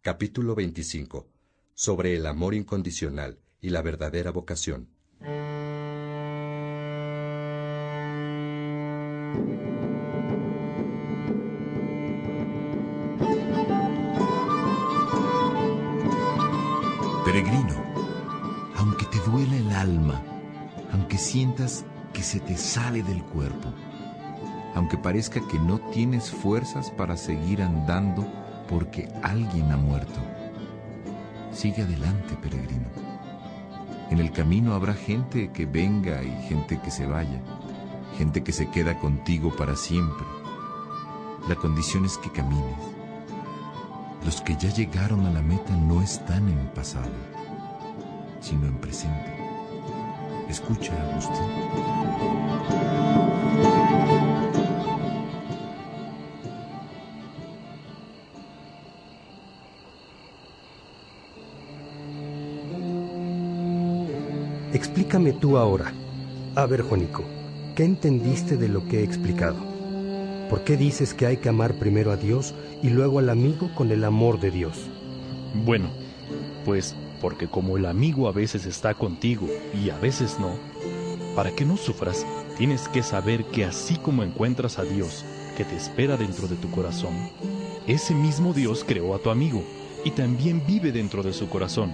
capítulo 25, sobre el amor incondicional y la verdadera vocación. Peregrino, aunque te duele el alma, aunque sientas que se te sale del cuerpo, aunque parezca que no tienes fuerzas para seguir andando porque alguien ha muerto, sigue adelante, peregrino. En el camino habrá gente que venga y gente que se vaya, gente que se queda contigo para siempre. La condición es que camines. Los que ya llegaron a la meta no están en pasado, sino en presente. Escucha, Agustín. Explícame tú ahora. A ver, Juanico, ¿qué entendiste de lo que he explicado? ¿Por qué dices que hay que amar primero a Dios y luego al amigo con el amor de Dios? Bueno, pues porque como el amigo a veces está contigo y a veces no, para que no sufras, tienes que saber que así como encuentras a Dios que te espera dentro de tu corazón, ese mismo Dios creó a tu amigo y también vive dentro de su corazón.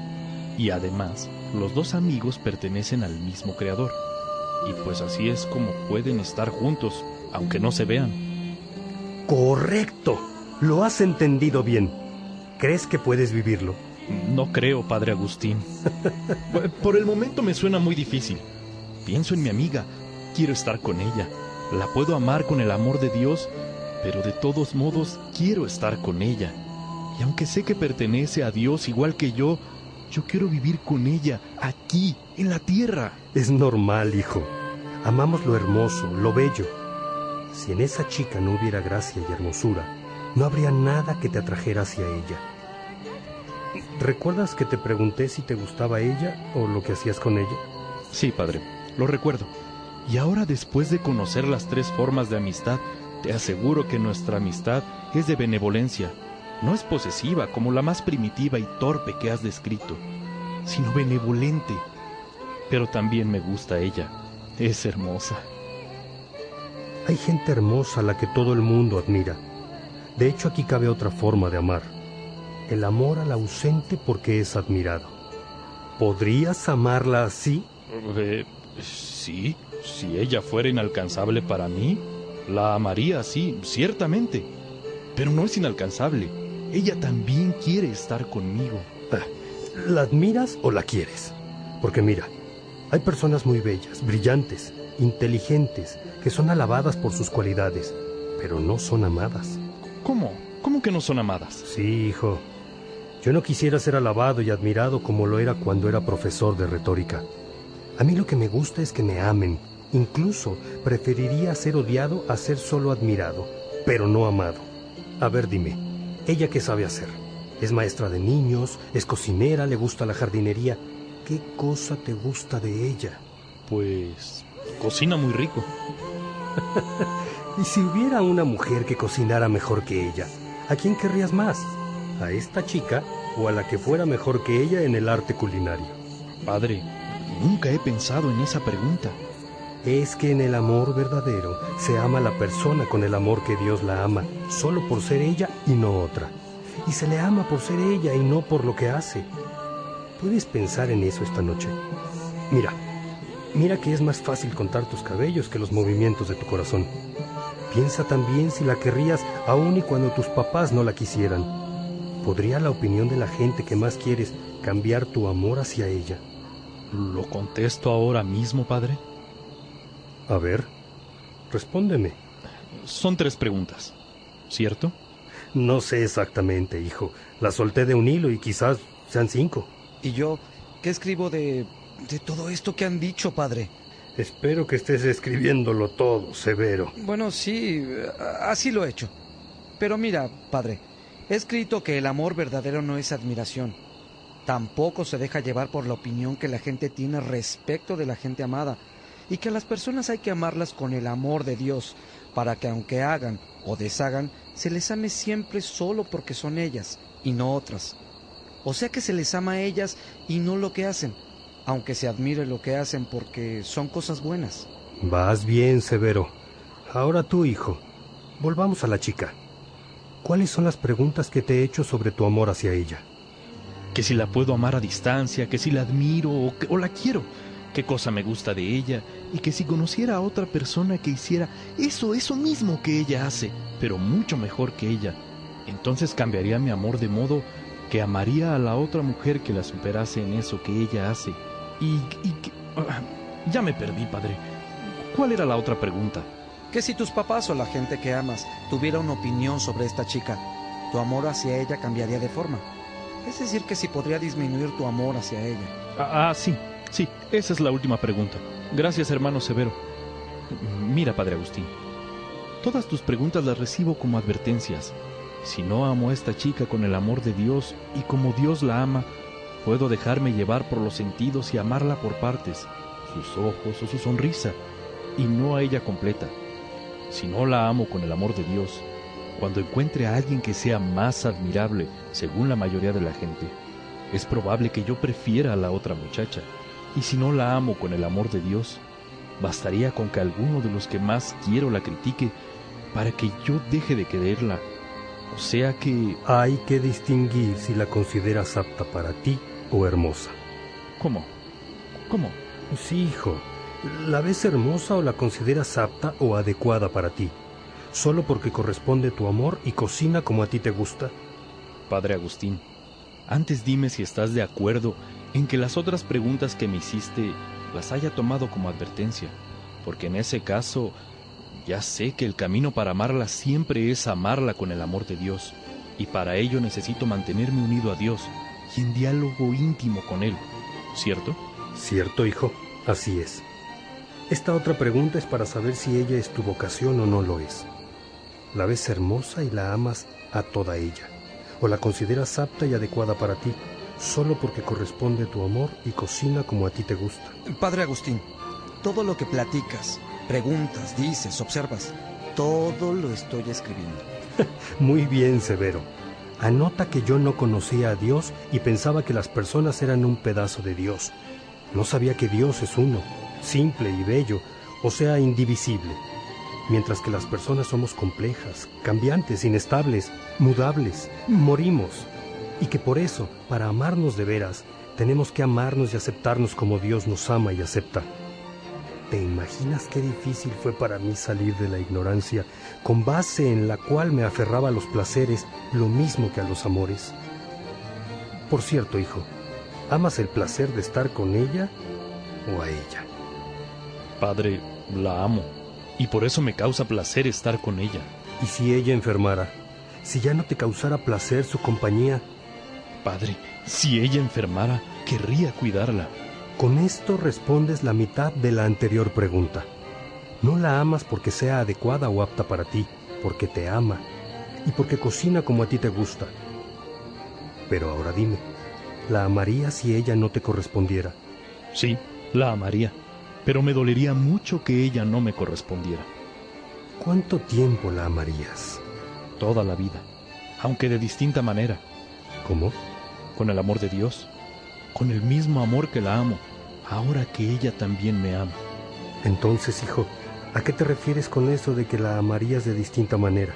Y además, los dos amigos pertenecen al mismo creador. Y pues así es como pueden estar juntos, aunque no se vean. Correcto. Lo has entendido bien. ¿Crees que puedes vivirlo? No creo, padre Agustín. Por el momento me suena muy difícil. Pienso en mi amiga. Quiero estar con ella. La puedo amar con el amor de Dios, pero de todos modos quiero estar con ella. Y aunque sé que pertenece a Dios igual que yo, yo quiero vivir con ella, aquí, en la tierra. Es normal, hijo. Amamos lo hermoso, lo bello. Si en esa chica no hubiera gracia y hermosura, no habría nada que te atrajera hacia ella. ¿Recuerdas que te pregunté si te gustaba ella o lo que hacías con ella? Sí, padre, lo recuerdo. Y ahora después de conocer las tres formas de amistad, te aseguro que nuestra amistad es de benevolencia. No es posesiva como la más primitiva y torpe que has descrito, sino benevolente. Pero también me gusta ella. Es hermosa. Hay gente hermosa a la que todo el mundo admira. De hecho, aquí cabe otra forma de amar. El amor al ausente porque es admirado. ¿Podrías amarla así? Eh, sí, si ella fuera inalcanzable para mí, la amaría así, ciertamente. Pero no es inalcanzable. Ella también quiere estar conmigo. Ah, ¿La admiras o la quieres? Porque mira, hay personas muy bellas, brillantes, inteligentes, que son alabadas por sus cualidades, pero no son amadas. ¿Cómo? ¿Cómo que no son amadas? Sí, hijo. Yo no quisiera ser alabado y admirado como lo era cuando era profesor de retórica. A mí lo que me gusta es que me amen. Incluso preferiría ser odiado a ser solo admirado, pero no amado. A ver, dime, ¿ella qué sabe hacer? Es maestra de niños, es cocinera, le gusta la jardinería. ¿Qué cosa te gusta de ella? Pues cocina muy rico. y si hubiera una mujer que cocinara mejor que ella, ¿a quién querrías más? ¿A esta chica o a la que fuera mejor que ella en el arte culinario? Padre, nunca he pensado en esa pregunta. Es que en el amor verdadero se ama a la persona con el amor que Dios la ama, solo por ser ella y no otra. Y se le ama por ser ella y no por lo que hace. ¿Puedes pensar en eso esta noche? Mira, mira que es más fácil contar tus cabellos que los movimientos de tu corazón. Piensa también si la querrías aun y cuando tus papás no la quisieran. ¿Podría la opinión de la gente que más quieres cambiar tu amor hacia ella? ¿Lo contesto ahora mismo, padre? A ver, respóndeme. Son tres preguntas, ¿cierto? No sé exactamente, hijo. La solté de un hilo y quizás sean cinco. ¿Y yo qué escribo de, de todo esto que han dicho, padre? Espero que estés escribiéndolo todo, Severo. Bueno, sí, así lo he hecho. Pero mira, padre, he escrito que el amor verdadero no es admiración. Tampoco se deja llevar por la opinión que la gente tiene respecto de la gente amada y que a las personas hay que amarlas con el amor de Dios, para que aunque hagan o deshagan, se les ame siempre solo porque son ellas y no otras. O sea que se les ama a ellas y no lo que hacen, aunque se admire lo que hacen porque son cosas buenas. Vas bien, Severo. Ahora tú, hijo, volvamos a la chica. ¿Cuáles son las preguntas que te he hecho sobre tu amor hacia ella? Que si la puedo amar a distancia, que si la admiro o, que, o la quiero, qué cosa me gusta de ella, y que si conociera a otra persona que hiciera eso, eso mismo que ella hace, pero mucho mejor que ella, entonces cambiaría mi amor de modo que amaría a la otra mujer que la superase en eso que ella hace. Y, y que... ah, ya me perdí, padre. ¿Cuál era la otra pregunta? Que si tus papás o la gente que amas tuviera una opinión sobre esta chica, tu amor hacia ella cambiaría de forma. Es decir, que si podría disminuir tu amor hacia ella. Ah, ah, sí, sí, esa es la última pregunta. Gracias, hermano Severo. Mira, padre Agustín, todas tus preguntas las recibo como advertencias. Si no amo a esta chica con el amor de Dios y como Dios la ama, puedo dejarme llevar por los sentidos y amarla por partes, sus ojos o su sonrisa, y no a ella completa. Si no la amo con el amor de Dios, cuando encuentre a alguien que sea más admirable, según la mayoría de la gente, es probable que yo prefiera a la otra muchacha. Y si no la amo con el amor de Dios, bastaría con que alguno de los que más quiero la critique para que yo deje de quererla. O sea que... Hay que distinguir si la consideras apta para ti o hermosa. ¿Cómo? ¿Cómo? Sí, hijo. ¿La ves hermosa o la consideras apta o adecuada para ti? Solo porque corresponde tu amor y cocina como a ti te gusta. Padre Agustín, antes dime si estás de acuerdo en que las otras preguntas que me hiciste las haya tomado como advertencia, porque en ese caso ya sé que el camino para amarla siempre es amarla con el amor de Dios, y para ello necesito mantenerme unido a Dios y en diálogo íntimo con Él, ¿cierto? Cierto, hijo, así es. Esta otra pregunta es para saber si ella es tu vocación o no lo es. La ves hermosa y la amas a toda ella, o la consideras apta y adecuada para ti, solo porque corresponde tu amor y cocina como a ti te gusta. Padre Agustín, todo lo que platicas, preguntas, dices, observas, todo lo estoy escribiendo. Muy bien, Severo. Anota que yo no conocía a Dios y pensaba que las personas eran un pedazo de Dios. No sabía que Dios es uno, simple y bello, o sea, indivisible. Mientras que las personas somos complejas, cambiantes, inestables, mudables, morimos. Y que por eso, para amarnos de veras, tenemos que amarnos y aceptarnos como Dios nos ama y acepta. ¿Te imaginas qué difícil fue para mí salir de la ignorancia, con base en la cual me aferraba a los placeres lo mismo que a los amores? Por cierto, hijo, ¿amas el placer de estar con ella o a ella? Padre, la amo, y por eso me causa placer estar con ella. ¿Y si ella enfermara? Si ya no te causara placer su compañía, Padre, si ella enfermara, querría cuidarla. Con esto respondes la mitad de la anterior pregunta. No la amas porque sea adecuada o apta para ti, porque te ama y porque cocina como a ti te gusta. Pero ahora dime, ¿la amarías si ella no te correspondiera? Sí, la amaría, pero me dolería mucho que ella no me correspondiera. ¿Cuánto tiempo la amarías? Toda la vida, aunque de distinta manera, ¿Cómo? Con el amor de Dios, con el mismo amor que la amo, ahora que ella también me ama. Entonces, hijo, ¿a qué te refieres con eso de que la amarías de distinta manera?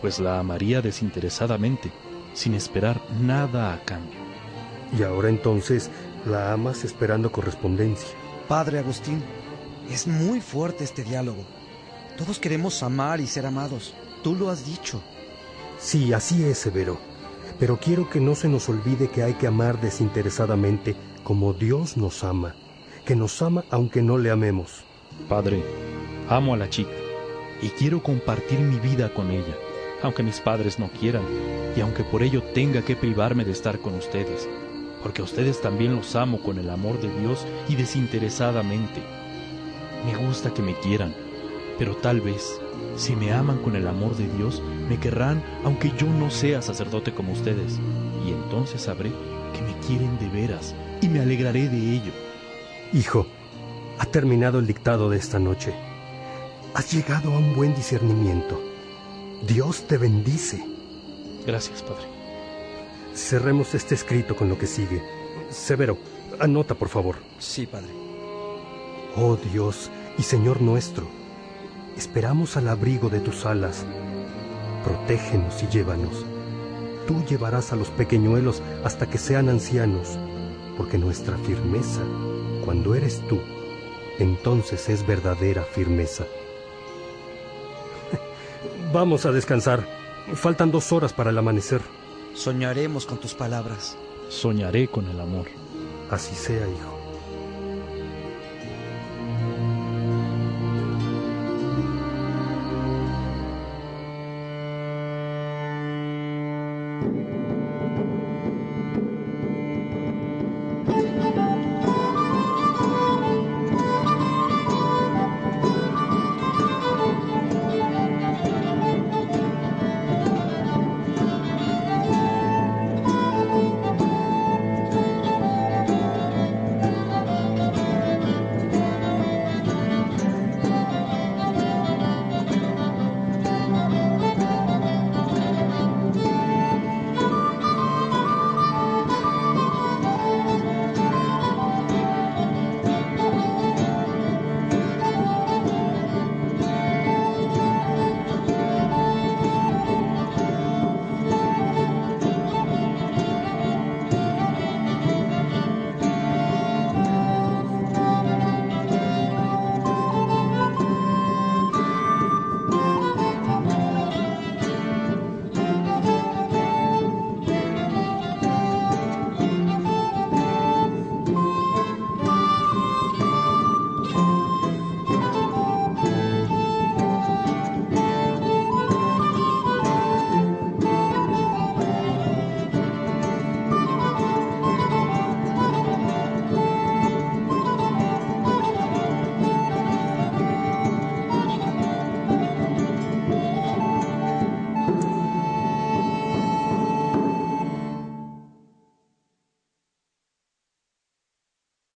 Pues la amaría desinteresadamente, sin esperar nada a cambio. Y ahora entonces la amas esperando correspondencia. Padre Agustín, es muy fuerte este diálogo. Todos queremos amar y ser amados. Tú lo has dicho. Sí, así es, Severo. Pero quiero que no se nos olvide que hay que amar desinteresadamente como Dios nos ama, que nos ama aunque no le amemos. Padre, amo a la chica y quiero compartir mi vida con ella, aunque mis padres no quieran y aunque por ello tenga que privarme de estar con ustedes, porque a ustedes también los amo con el amor de Dios y desinteresadamente. Me gusta que me quieran, pero tal vez, si me aman con el amor de Dios, me querrán aunque yo no sea sacerdote como ustedes, y entonces sabré que me quieren de veras y me alegraré de ello. Hijo, ha terminado el dictado de esta noche. Has llegado a un buen discernimiento. Dios te bendice. Gracias, Padre. Cerremos este escrito con lo que sigue. Severo, anota, por favor. Sí, Padre. Oh Dios y Señor nuestro, esperamos al abrigo de tus alas. Protégenos y llévanos. Tú llevarás a los pequeñuelos hasta que sean ancianos, porque nuestra firmeza, cuando eres tú, entonces es verdadera firmeza. Vamos a descansar. Faltan dos horas para el amanecer. Soñaremos con tus palabras. Soñaré con el amor. Así sea, hijo.